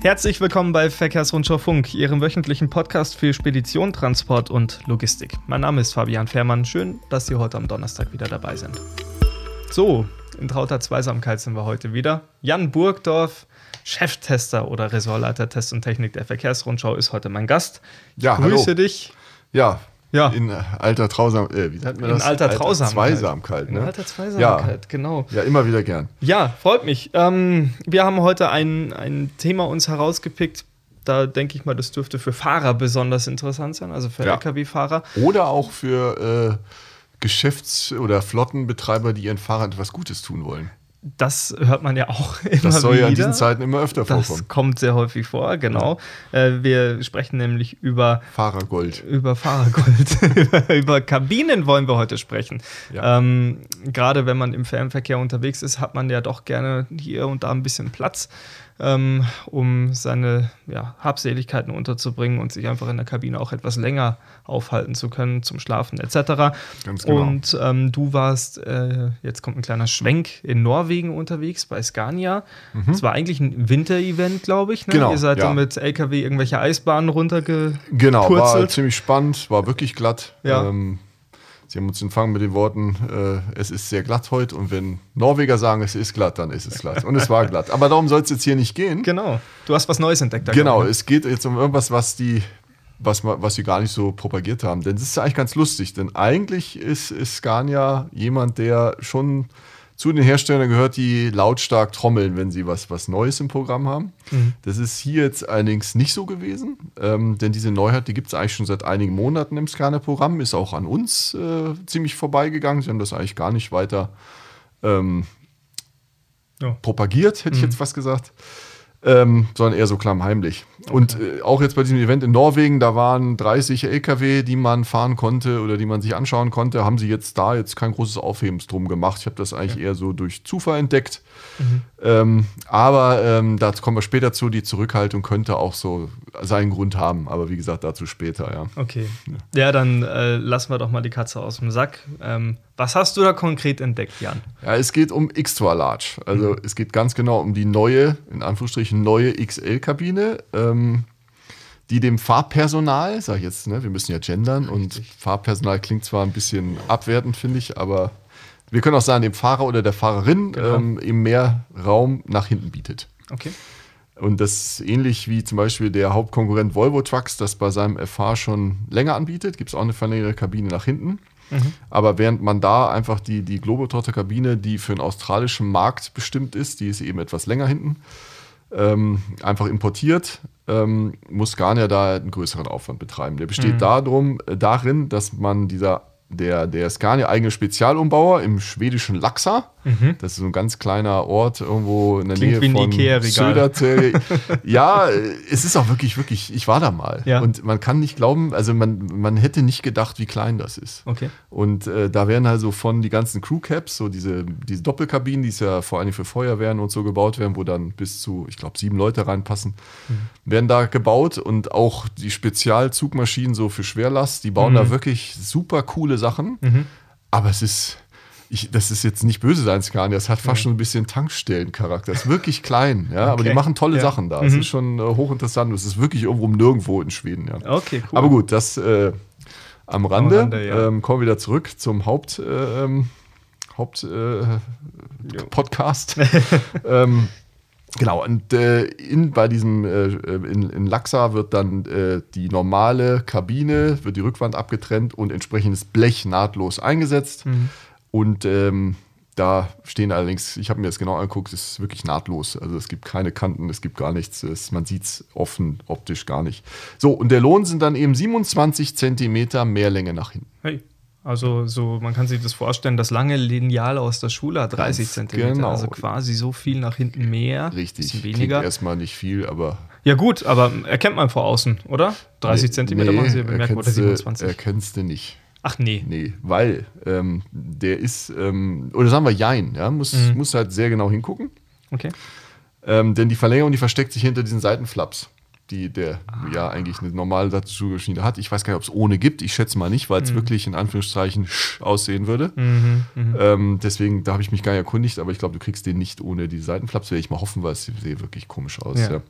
Herzlich willkommen bei Verkehrsrundschau Funk, Ihrem wöchentlichen Podcast für Spedition, Transport und Logistik. Mein Name ist Fabian Fährmann. Schön, dass Sie heute am Donnerstag wieder dabei sind. So, in trauter Zweisamkeit sind wir heute wieder. Jan Burgdorf, Cheftester oder Ressortleiter Test und Technik der Verkehrsrundschau, ist heute mein Gast. Ich Ja, grüße hallo. dich. Ja, Ja. in alter Trausam, äh, wie nennt man In das? alter Trausamkeit. Zweisamkeit, ne? In alter Zweisamkeit, genau. Ja, immer wieder gern. Ja, freut mich. Ähm, wir haben heute ein, ein Thema uns herausgepickt. Da denke ich mal, das dürfte für Fahrer besonders interessant sein, also für Ja. Lkw-Fahrer. Oder auch für äh, Geschäfts- oder Flottenbetreiber, die ihren Fahrern etwas Gutes tun wollen. Das hört man ja auch immer Das soll wieder. ja in diesen Zeiten immer öfter vorkommen. Das kommt sehr häufig vor, genau. Äh, wir sprechen nämlich über, Fahrergold. über Fahrergold. über, über Kabinen wollen wir heute sprechen. Ja. Ähm, Gerade wenn man im Fernverkehr unterwegs ist, hat man ja doch gerne hier und da ein bisschen Platz, ähm, um seine ja, Habseligkeiten unterzubringen und sich einfach in der Kabine auch etwas länger aufhalten zu können, zum Schlafen etc. Ganz genau. Und ähm, du warst, äh, jetzt kommt ein kleiner Schwenk, in Norwegen unterwegs bei Scania. Es war eigentlich ein Winter-Event, glaube ich. Ne? Mhm. Genau, Ihr seid ja. dann mit LKW irgendwelche Eisbahnen runterge Genau, war ziemlich spannend, war wirklich glatt. Ja. Ähm, Sie haben uns empfangen mit den Worten, äh, es ist sehr glatt heute und wenn Norweger sagen, es ist glatt, dann ist es glatt. Und es war glatt. Aber darum soll es jetzt hier nicht gehen. Genau. Du hast was Neues entdeckt. Genau, gerade. es geht jetzt um irgendwas, was die, was, was sie gar nicht so propagiert haben. Denn es ist eigentlich ganz lustig, denn eigentlich ist, ist Scania jemand, der schon zu den Herstellern gehört, die lautstark trommeln, wenn sie was, was Neues im Programm haben. Das ist hier jetzt allerdings nicht so gewesen, ähm, denn diese Neuheit, die gibt es eigentlich schon seit einigen Monaten im Scania-Programm, ist auch an uns äh, ziemlich vorbeigegangen. Sie haben das eigentlich gar nicht weiter ähm, Ja. propagiert, hätte ich jetzt fast gesagt. Ähm, sondern eher so klammheimlich. Und äh, auch jetzt bei diesem Event in Norwegen, da waren 30 LKW, die man fahren konnte oder die man sich anschauen konnte, haben sie jetzt da jetzt kein großes Aufhebens drum gemacht. Ich habe das eigentlich eher so durch Zufall entdeckt. Ähm, aber ähm, da kommen wir später zu. Die Zurückhaltung könnte auch so seinen Grund haben. Aber wie gesagt, dazu später, ja. Okay. Ja, dann äh, lassen wir doch mal die Katze aus dem Sack. Ähm, was hast du da konkret entdeckt, Jan? Ja, es geht um X-Tour Large. Also es geht ganz genau um die neue, in Anführungsstrichen, neue XL-Kabine, ähm, die dem Fahrpersonal, sag ich jetzt, ne, wir müssen ja gendern und Fahrpersonal klingt zwar ein bisschen abwertend, finde ich, aber wir können auch sagen, dem Fahrer oder der Fahrerin Genau. ähm, eben mehr Raum nach hinten bietet. Okay. Und das ähnlich wie zum Beispiel der Hauptkonkurrent Volvo Trucks, das bei seinem FH schon länger anbietet. Gibt es auch eine verlängerte Kabine nach hinten. Aber während man da einfach die, die Globetrotter-Kabine, die für den australischen Markt bestimmt ist, die ist eben etwas länger hinten, ähm, einfach importiert, ähm, muss Scania da einen größeren Aufwand betreiben. Der besteht darum, äh, darin, dass man dieser der, der Scania eigene Spezialumbauer im schwedischen Laxa, das ist so ein ganz kleiner Ort irgendwo in der Klingt Nähe von. Södertälje. ja, es ist auch wirklich, wirklich, ich war da mal. Ja. Und man kann nicht glauben, also man, man hätte nicht gedacht, wie klein das ist. Okay. Und äh, da werden also von die ganzen Crewcaps, so diese, diese Doppelkabinen, die es ja vor allem für Feuerwehren und so gebaut werden, wo dann bis zu, ich glaube, sieben Leute reinpassen, werden da gebaut und auch die Spezialzugmaschinen so für Schwerlast, die bauen da wirklich super coole Sachen. Aber es ist, ich, das ist jetzt nicht böse sein, Scania, das hat fast schon ein bisschen Tankstellencharakter. Es ist wirklich klein, ja, aber Okay. die machen tolle Ja. Sachen da. Es ist schon äh, hochinteressant. Es ist wirklich irgendwo nirgendwo in Schweden, ja. Okay, cool. Aber gut, das äh, am Rande. Rande, ja. ähm, kommen wir wieder zurück zum Haupt, äh, ähm, Haupt äh, Podcast. ähm, genau, und äh, in, bei diesem äh, in, in Laxa wird dann äh, die normale Kabine, wird die Rückwand abgetrennt und entsprechendes Blech nahtlos eingesetzt. Mhm. Und ähm, da stehen allerdings, ich habe mir das genau angeguckt, es ist wirklich nahtlos. Also es gibt keine Kanten, es gibt gar nichts. Es, man sieht es offen, optisch gar nicht. So, und der Lohn sind dann eben 27 Zentimeter mehr Länge nach hinten. Hey. Also so, man kann sich das vorstellen, das lange Lineal aus der Schule hat 30 Ganz Zentimeter, genau. also quasi so viel nach hinten mehr, Richtig. bisschen Klingt weniger. erstmal nicht viel, aber. Ja gut, aber erkennt man vor außen, oder? 30 Zentimeter machen sie bemerkbar oder erkennst du- 27. Erkennst du nicht. Ach nee. Nee, weil ähm, der ist, ähm, oder sagen wir Jein, ja, muss, Mhm. muss halt sehr genau hingucken. Okay. Ähm, denn die Verlängerung, die versteckt sich hinter diesen Seitenflaps, die der Ah. ja eigentlich eine normale Dazu-Schiene hat. Ich weiß gar nicht, ob es ohne gibt. Ich schätze mal nicht, weil Mhm. es wirklich in Anführungszeichen aussehen würde. Ähm, deswegen, da habe ich mich gar nicht erkundigt, aber ich glaube, du kriegst den nicht ohne die Seitenflaps. Werde ich mal hoffen, weil es sieht wirklich komisch aus. Ja. Ja.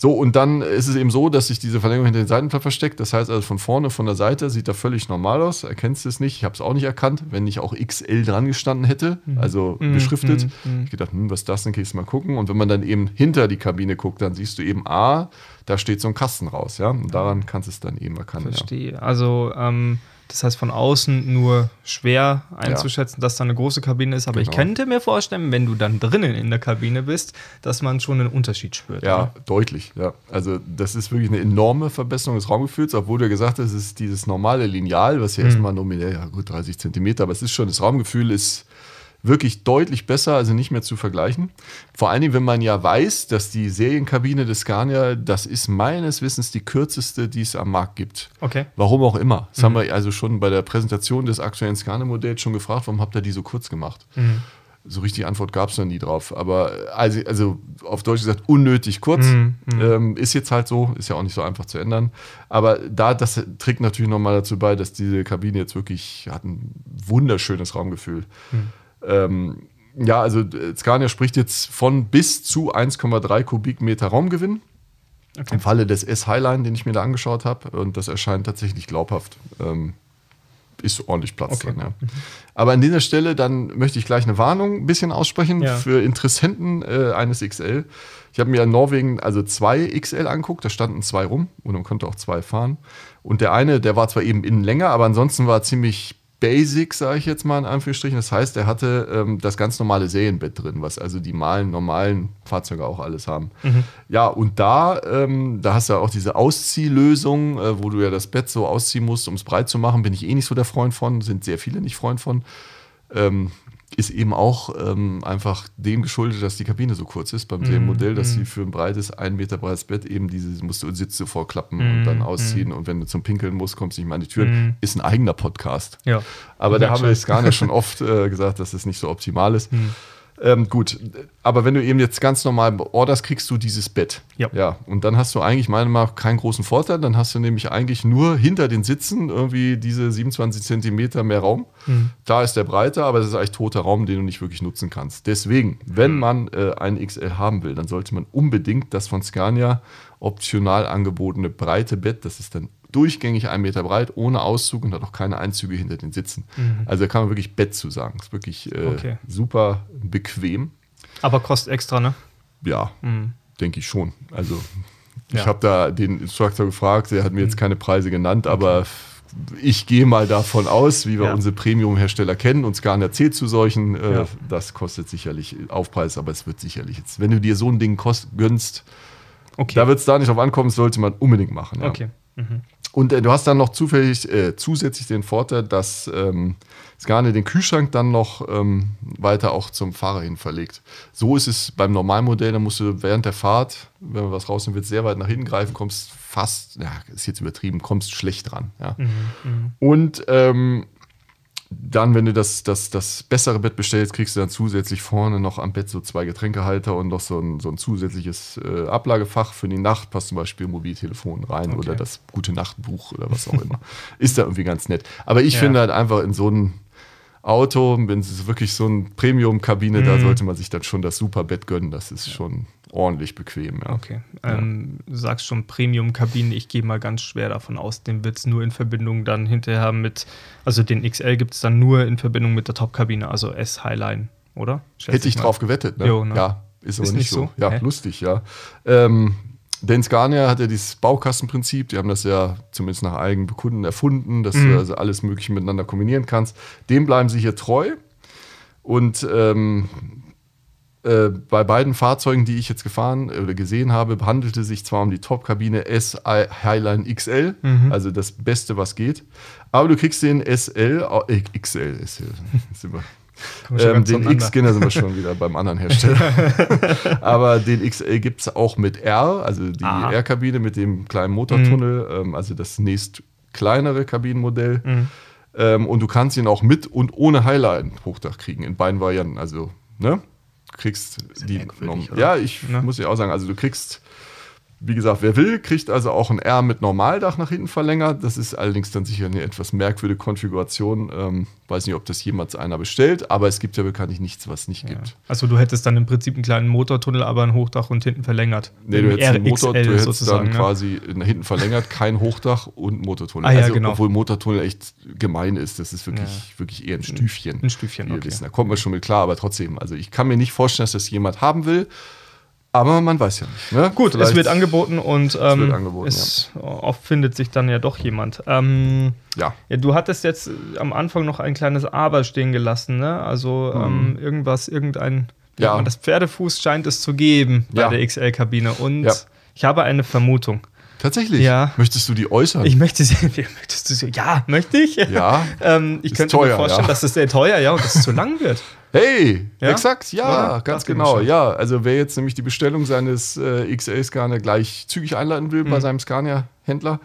So, und dann ist es eben so, dass sich diese Verlängerung hinter den Seiten versteckt. Das heißt also von vorne, von der Seite sieht er völlig normal aus. Erkennst du es nicht? Ich habe es auch nicht erkannt, wenn nicht auch XL dran gestanden hätte, Mhm. also beschriftet. Ich gedacht, hm, was ist das denn? Kannst du mal gucken. Und wenn man dann eben hinter die Kabine guckt, dann siehst du eben, ah, da steht so ein Kasten raus. Ja, und daran kannst du es dann eben erkennen. Ja. Verstehe. Also, ähm, das heißt von außen nur schwer einzuschätzen, dass da eine große Kabine ist. Aber ich Genau. könnte mir vorstellen, wenn du dann drinnen in der Kabine bist, dass man schon einen Unterschied spürt. Ja, oder? deutlich. Ja. Also das ist wirklich eine enorme Verbesserung des Raumgefühls, obwohl du gesagt hast, es ist dieses normale Lineal, was ja erstmal nominell, ja gut, 30 Zentimeter, aber es ist schon, das Raumgefühl ist wirklich deutlich besser, also nicht mehr zu vergleichen. Vor allen Dingen, wenn man ja weiß, dass die Serienkabine des Scania, das ist meines Wissens die kürzeste, die es am Markt gibt. Okay. Warum auch immer. Das haben wir also schon bei der Präsentation des aktuellen Scania-Modells schon gefragt, warum habt ihr die so kurz gemacht? So richtig Antwort gab es noch nie drauf. Aber also, also auf Deutsch gesagt, unnötig kurz. Ähm, ist jetzt halt so, ist ja auch nicht so einfach zu ändern. Aber da, das trägt natürlich nochmal dazu bei, dass diese Kabine jetzt wirklich hat ein wunderschönes Raumgefühl. Ähm, ja, also äh, Scania spricht jetzt von bis zu 1,3 Kubikmeter Raumgewinn. Okay. Im Falle des S-Highline, den ich mir da angeschaut habe, und das erscheint tatsächlich glaubhaft. Ähm, ist ordentlich Platz Okay. drin, ja. Aber an dieser Stelle, dann möchte ich gleich eine Warnung ein bisschen aussprechen Ja. für Interessenten äh, eines XL. Ich habe mir in Norwegen also zwei XL angeguckt, da standen zwei rum und man konnte auch zwei fahren. Und der eine, der war zwar eben innen länger, aber ansonsten war ziemlich basic, sage ich jetzt mal in Anführungsstrichen. Das heißt, er hatte ähm, das ganz normale Serienbett drin, was also die malen, normalen Fahrzeuge auch alles haben. Ja, und da, ähm, da hast du ja auch diese Ausziehlösung, äh, wo du ja das Bett so ausziehen musst, um es breit zu machen. Bin ich eh nicht so der Freund von, sind sehr viele nicht Freund von. Ähm, ist eben auch ähm, einfach dem geschuldet, dass die Kabine so kurz ist beim Serienmodell, dass sie für ein breites, ein Meter breites Bett eben diese, musst du Sitze vorklappen und dann ausziehen und wenn du zum Pinkeln musst, kommst du nicht mehr an die Türen. Ist ein eigener Podcast. Ja. Aber da haben wir es gar nicht schon oft äh, gesagt, dass es nicht so optimal ist. Ähm, gut, aber wenn du eben jetzt ganz normal orderst, kriegst du dieses Bett. Ja. ja. Und dann hast du eigentlich meiner Meinung nach keinen großen Vorteil. Dann hast du nämlich eigentlich nur hinter den Sitzen irgendwie diese 27 Zentimeter mehr Raum. Da ist der breiter, aber das ist eigentlich toter Raum, den du nicht wirklich nutzen kannst. Deswegen, wenn man äh, einen XL haben will, dann sollte man unbedingt das von Scania optional angebotene breite Bett, das ist dann durchgängig ein Meter breit, ohne Auszug und hat auch keine Einzüge hinter den Sitzen. Also da kann man wirklich Bett zu sagen. Ist wirklich äh, Okay. super bequem. Aber kostet extra, ne? Ja, denke ich schon. Also ich Ja. habe da den Instructor gefragt, der hat mir jetzt keine Preise genannt, aber ich gehe mal davon aus, wie wir Ja. unsere Premium-Hersteller kennen und Scania zählt zu solchen, äh, Ja. das kostet sicherlich Aufpreis, aber es wird sicherlich jetzt, wenn du dir so ein Ding kost, gönnst, Okay. da wird es da nicht drauf ankommen, sollte man unbedingt machen. Okay. Mhm. Und äh, du hast dann noch zufällig, äh, zusätzlich den Vorteil, dass ähm, Scania den Kühlschrank dann noch ähm, weiter auch zum Fahrer hin verlegt. So ist es beim Normalmodell, da musst du während der Fahrt, wenn man was rausnehmen will, sehr weit nach hinten greifen, kommst fast, ja, ist jetzt übertrieben, kommst schlecht dran. Ja. Und ähm, dann, wenn du das, das, das bessere Bett bestellst, kriegst du dann zusätzlich vorne noch am Bett so zwei Getränkehalter und noch so ein, so ein zusätzliches äh, Ablagefach für die Nacht. Passt zum Beispiel Mobiltelefon rein Okay. oder das gute Nachtbuch oder was auch immer. Ist da irgendwie ganz nett. Aber ich Ja. finde halt einfach in so einem Auto, wenn es wirklich so eine Premium-Kabine, Mhm. da sollte man sich dann schon das super Bett gönnen. Das ist schon ordentlich bequem. Ja. Okay. Ähm, du sagst schon Premium-Kabinen. Ich gehe mal ganz schwer davon aus, den wird es nur in Verbindung dann hinterher haben mit, also den XL gibt es dann nur in Verbindung mit der Top-Kabine, also S-Highline, oder? Schätze Hätte ich mal. drauf gewettet, ne? Jo, ne? Ja, ist aber Ist nicht, nicht so. so? Ja, Hä? lustig, ja. Ähm, denn Scania hat ja dieses Baukastenprinzip, die haben das ja zumindest nach eigenen Bekunden erfunden, dass Mhm. du also alles Mögliche miteinander kombinieren kannst. Dem bleiben sie hier treu. Und ähm, äh, bei beiden Fahrzeugen, die ich jetzt gefahren äh, oder gesehen habe, handelte sich zwar um die Top-Kabine S Highline XL, Mhm. also das Beste, was geht. Aber du kriegst den SL, äh, XL, SL, Ähm, den auseinander. X-Scanner sind wir schon wieder beim anderen Hersteller. Aber den XL gibt es auch mit R, also die Ah. R-Kabine mit dem kleinen Motortunnel, ähm, also das nächst kleinere Kabinenmodell. Mhm. Ähm, und du kannst ihn auch mit und ohne Highline Hochdach kriegen, in beiden Varianten. Also, ne? Du kriegst die. Norm- ja, ich Ne? muss ja auch sagen, also du kriegst wie gesagt, wer will, kriegt also auch ein R mit Normaldach nach hinten verlängert. Das ist allerdings dann sicher eine etwas merkwürdige Konfiguration. Ähm, weiß nicht, ob das jemals einer bestellt, aber es gibt ja bekanntlich nichts, was nicht ja. gibt. Also du hättest dann im Prinzip einen kleinen Motortunnel, aber ein Hochdach und hinten verlängert. Nee, du hättest, Motor, du hättest dann ne? quasi hinten verlängert, kein Hochdach und Motortunnel. Ah, ja, also, genau. Obwohl Motortunnel echt gemein ist. Das ist wirklich, ja. wirklich eher ein Stüfchen. Ein Stüfchen, okay. Wissen. Da kommt man schon mit klar, aber trotzdem. Also ich kann mir nicht vorstellen, dass das jemand haben will. Aber man weiß ja nicht. Ne? Gut, Vielleicht es wird angeboten und ähm, wird angeboten, es, ja. oft findet sich dann ja doch jemand. Ähm, ja. ja. Du hattest jetzt am Anfang noch ein kleines Aber stehen gelassen, ne? Also mhm. ähm, irgendwas, irgendein. Ja. Das Pferdefuß scheint es zu geben bei ja. der XL-Kabine. Und ja. ich habe eine Vermutung. Tatsächlich? Ja. Möchtest du die äußern? Ich möchte sie. Möchtest du sie ja, möchte ich? Ja. ähm, ich könnte teuer, mir vorstellen, dass es sehr teuer, ja, und dass es zu lang wird. Hey, ja? exakt, ja, Oder? ganz genau. Ja, also wer jetzt nämlich die Bestellung seines äh, XL-Scania gleich zügig einleiten will mhm. bei seinem Scania-Händler,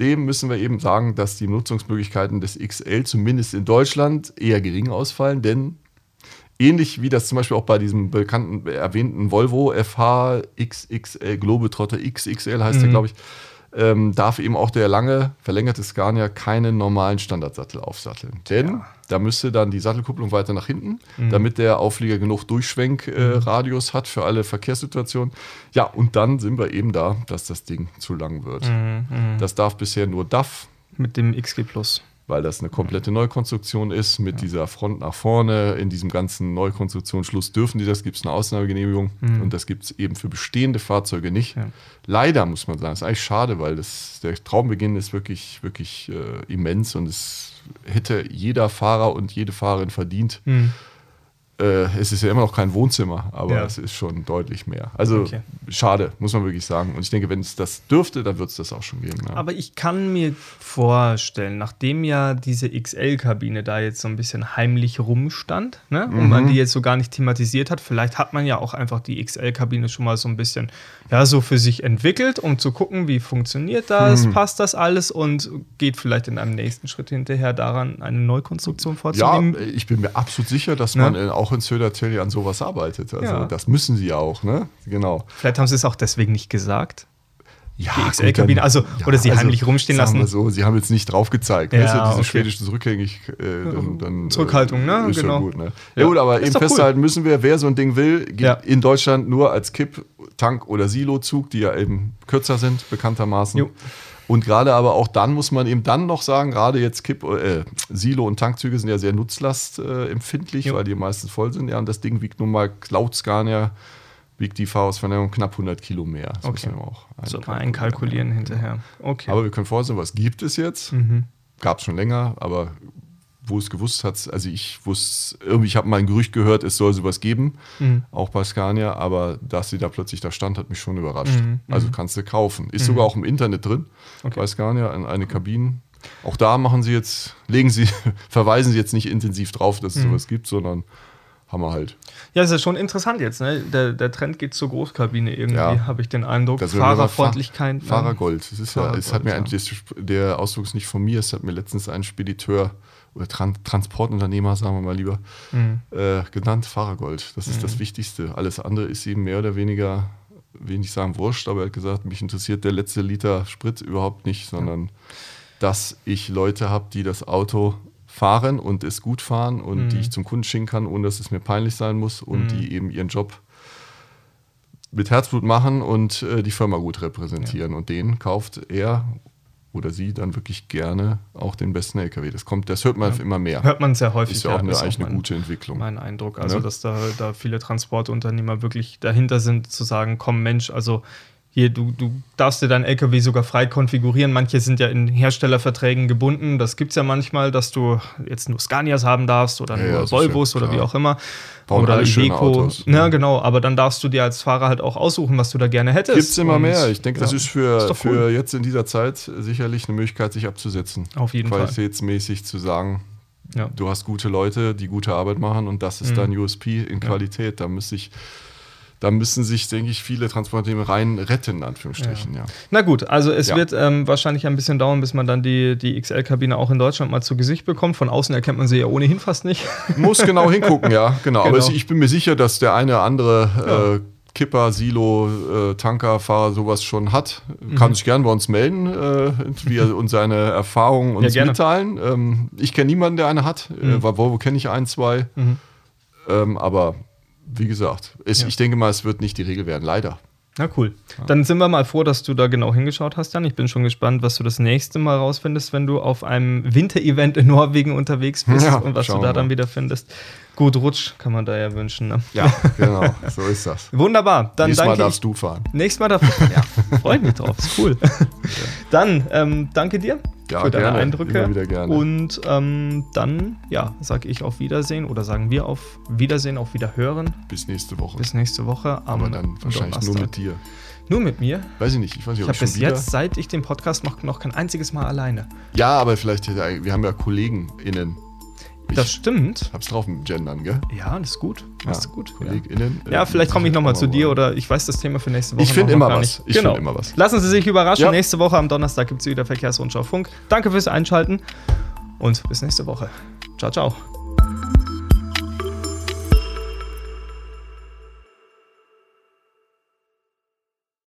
dem müssen wir eben sagen, dass die Nutzungsmöglichkeiten des XL zumindest in Deutschland eher gering ausfallen, denn ähnlich wie das zum Beispiel auch bei diesem bekannten erwähnten Volvo FH XXL Globetrotter XXL heißt mhm. der, glaube ich, ähm, darf eben auch der lange verlängerte Scania keinen normalen Standardsattel aufsatteln. Denn ja. da müsste dann die Sattelkupplung weiter nach hinten, mhm. damit der Auflieger genug Durchschwenkradius äh, mhm. hat für alle Verkehrssituationen. Ja, und dann sind wir eben da, dass das Ding zu lang wird. Mhm, mhm. das darf bisher nur DAF. Mit dem XG Plus weil das eine komplette Neukonstruktion ist mit ja. dieser Front nach vorne. In diesem ganzen Neukonstruktionsschluss dürfen die das, gibt es eine Ausnahmegenehmigung mhm. und das gibt es eben für bestehende Fahrzeuge nicht. Ja. Leider muss man sagen, das ist eigentlich schade, weil das, der Traumbeginn ist wirklich, wirklich äh, immens und es hätte jeder Fahrer und jede Fahrerin verdient. Mhm äh, es ist ja immer noch kein Wohnzimmer, aber ja. es ist schon deutlich mehr. Also okay. schade, muss man wirklich sagen. Und ich denke, wenn es das dürfte, dann wird es das auch schon geben. Ja. Aber ich kann mir vorstellen, nachdem ja diese XL-Kabine da jetzt so ein bisschen heimlich rumstand ne? und mhm. man die jetzt so gar nicht thematisiert hat, vielleicht hat man ja auch einfach die XL-Kabine schon mal so ein bisschen ja, so für sich entwickelt, um zu gucken, wie funktioniert das, mhm. passt das alles und geht vielleicht in einem nächsten Schritt hinterher daran, eine Neukonstruktion vorzunehmen. Ja, ich bin mir absolut sicher, dass man ja. Auch in Södertälje an sowas arbeitet. Also ja. das müssen sie ja auch, ne? Genau. Vielleicht haben sie es auch deswegen nicht gesagt. Ja, die XL-Kabine, also ja, oder sie also, heimlich rumstehen lassen. so, sie haben jetzt nicht drauf gezeigt. Ja, weißt du, diese okay. schwedische Rückgängig, äh, dann, dann, Zurückhaltung, ne? Ist genau. Gut, ne? Ja, gut, aber eben festhalten cool. müssen wir, wer so ein Ding will, geht in Deutschland nur als Kipp, Tank oder Silo-Zug, die ja eben kürzer sind, bekanntermaßen. Jo. Und gerade aber auch dann muss man eben dann noch sagen, gerade jetzt Kipp, äh, Silo- und Tankzüge sind ja sehr nutzlastempfindlich, äh, weil die meistens voll sind. Ja, und das Ding wiegt nun mal laut Scania wiegt die Fahrhausvernehmung knapp 100 Kilo mehr. Das okay. müssen wir auch so mal einkalkulieren hinterher. Okay. Aber wir können vorsehen, was gibt es jetzt? Mhm. Gab es schon länger, aber wo es gewusst hat, also ich wusste, irgendwie, ich habe mal ein Gerücht gehört, es soll sowas geben, mhm. auch bei Scania, aber dass sie da plötzlich da stand, hat mich schon überrascht. Mhm. Also mhm. kannst du kaufen. Ist mhm. sogar auch im Internet drin, okay. bei Scania, in eine Kabine. Auch da machen sie jetzt, legen sie, verweisen sie jetzt nicht intensiv drauf, dass es mhm. sowas gibt, sondern haben wir halt. Ja, es ist schon interessant jetzt, ne? Der, der Trend geht zur Großkabine irgendwie, ja. habe ich den Eindruck. Das Fahrerfreundlichkeit. Fahr Fahrergold. Es ist ja, es hat mir ein, der Ausdruck ist nicht von mir, es hat mir letztens ein Spediteur oder Tran Transportunternehmer, sagen wir mal lieber, mhm. äh, genannt, Fahrergold. Das ist mhm. das Wichtigste. Alles andere ist ihm mehr oder weniger, will nicht sagen wurscht, aber er hat gesagt, mich interessiert der letzte Liter Sprit überhaupt nicht, sondern ja. dass ich Leute habe, die das Auto fahren und es gut fahren und mhm. die ich zum Kunden schicken kann, ohne dass es mir peinlich sein muss und mhm. die eben ihren Job mit Herzblut machen und äh, die Firma gut repräsentieren. Ja. Und den kauft er oder sie dann wirklich gerne auch den besten LKW. Das kommt, das hört man ja. immer mehr. Hört man sehr häufig. Ist ja auch eine, ist eigentlich auch mein, eine gute Entwicklung. Mein Eindruck. Also, ja. dass da, da viele Transportunternehmer wirklich dahinter sind, zu sagen, komm Mensch, also hier, du, du darfst dir dein LKW sogar frei konfigurieren. Manche sind ja in Herstellerverträgen gebunden. Das gibt es ja manchmal, dass du jetzt nur Scanias haben darfst oder ja, nur ja, Volvos oder wie auch immer. Bauen oder Iveco. Ja, genau. Aber dann darfst du dir als Fahrer halt auch aussuchen, was du da gerne hättest. Gibt es immer mehr. Ich denke, ja, das ist für, ist für jetzt in dieser Zeit sicherlich eine Möglichkeit, sich abzusetzen. Auf jeden Qualitätsmäßig Fall. zu sagen, ja. du hast gute Leute, die gute Arbeit machen und das ist mhm. dein USP in Qualität. Da müsste ich da müssen sich, denke ich, viele Transportunternehmen rein retten, in Anführungsstrichen. Ja. ja. Na gut, also es ja. wird ähm, wahrscheinlich ein bisschen dauern, bis man dann die, die XL-Kabine auch in Deutschland mal zu Gesicht bekommt. Von außen erkennt man sie ja ohnehin fast nicht. Muss genau hingucken, ja, genau. genau. Aber ich bin mir sicher, dass der eine oder andere äh, Kipper, Silo, äh, Tankerfahrer sowas schon hat, kann sich gern bei uns melden äh, wie er- und seine Erfahrungen uns gerne. mitteilen. Ähm, ich kenne niemanden, der eine hat. Äh, bei Volvo kenne ich ein, zwei. Ähm, aber wie gesagt, es, Ja. ich denke mal, es wird nicht die Regel werden, leider. Na cool. Dann sind wir mal froh, dass du da genau hingeschaut hast, Jan. Ich bin schon gespannt, was du das nächste Mal rausfindest, wenn du auf einem Winterevent in Norwegen unterwegs bist Ja, und was du da dann wieder findest. Gut Rutsch kann man da ja wünschen. Ne? Ja, genau, so ist das. Wunderbar. Dann Nächstes Mal danke ich, darfst du fahren. Nächstes Mal darf Ja, freue mich drauf. Ist cool. Dann ähm, danke dir Ja, für deine gerne. Eindrücke. Immer wieder gerne. Und ähm, dann, ja, sage ich auf Wiedersehen oder sagen wir auf Wiedersehen, auf Wiederhören. Bis nächste Woche. Bis nächste Woche am aber dann wahrscheinlich nur Donnerstag. mit dir. Nur mit mir? Weiß ich nicht, ich weiß nicht, Ich habe bis wieder. jetzt, seit ich den Podcast mache, noch kein einziges Mal alleine. Ja, aber vielleicht, hätte- wir haben ja KollegenInnen. Ich Das stimmt. hab's drauf mit Gendern, gell? Ja, das ist gut. Machst du gut. Ja. KollegInnen. Ja, äh, vielleicht komme ich nochmal zu dir oder ich weiß das Thema für nächste Woche. Ich finde immer was. nicht. Ich genau. finde immer was. Lassen Sie sich überraschen. Ja. Nächste Woche am Donnerstag gibt es wieder Verkehrsrundschau Funk. Danke fürs Einschalten und bis nächste Woche. Ciao, ciao.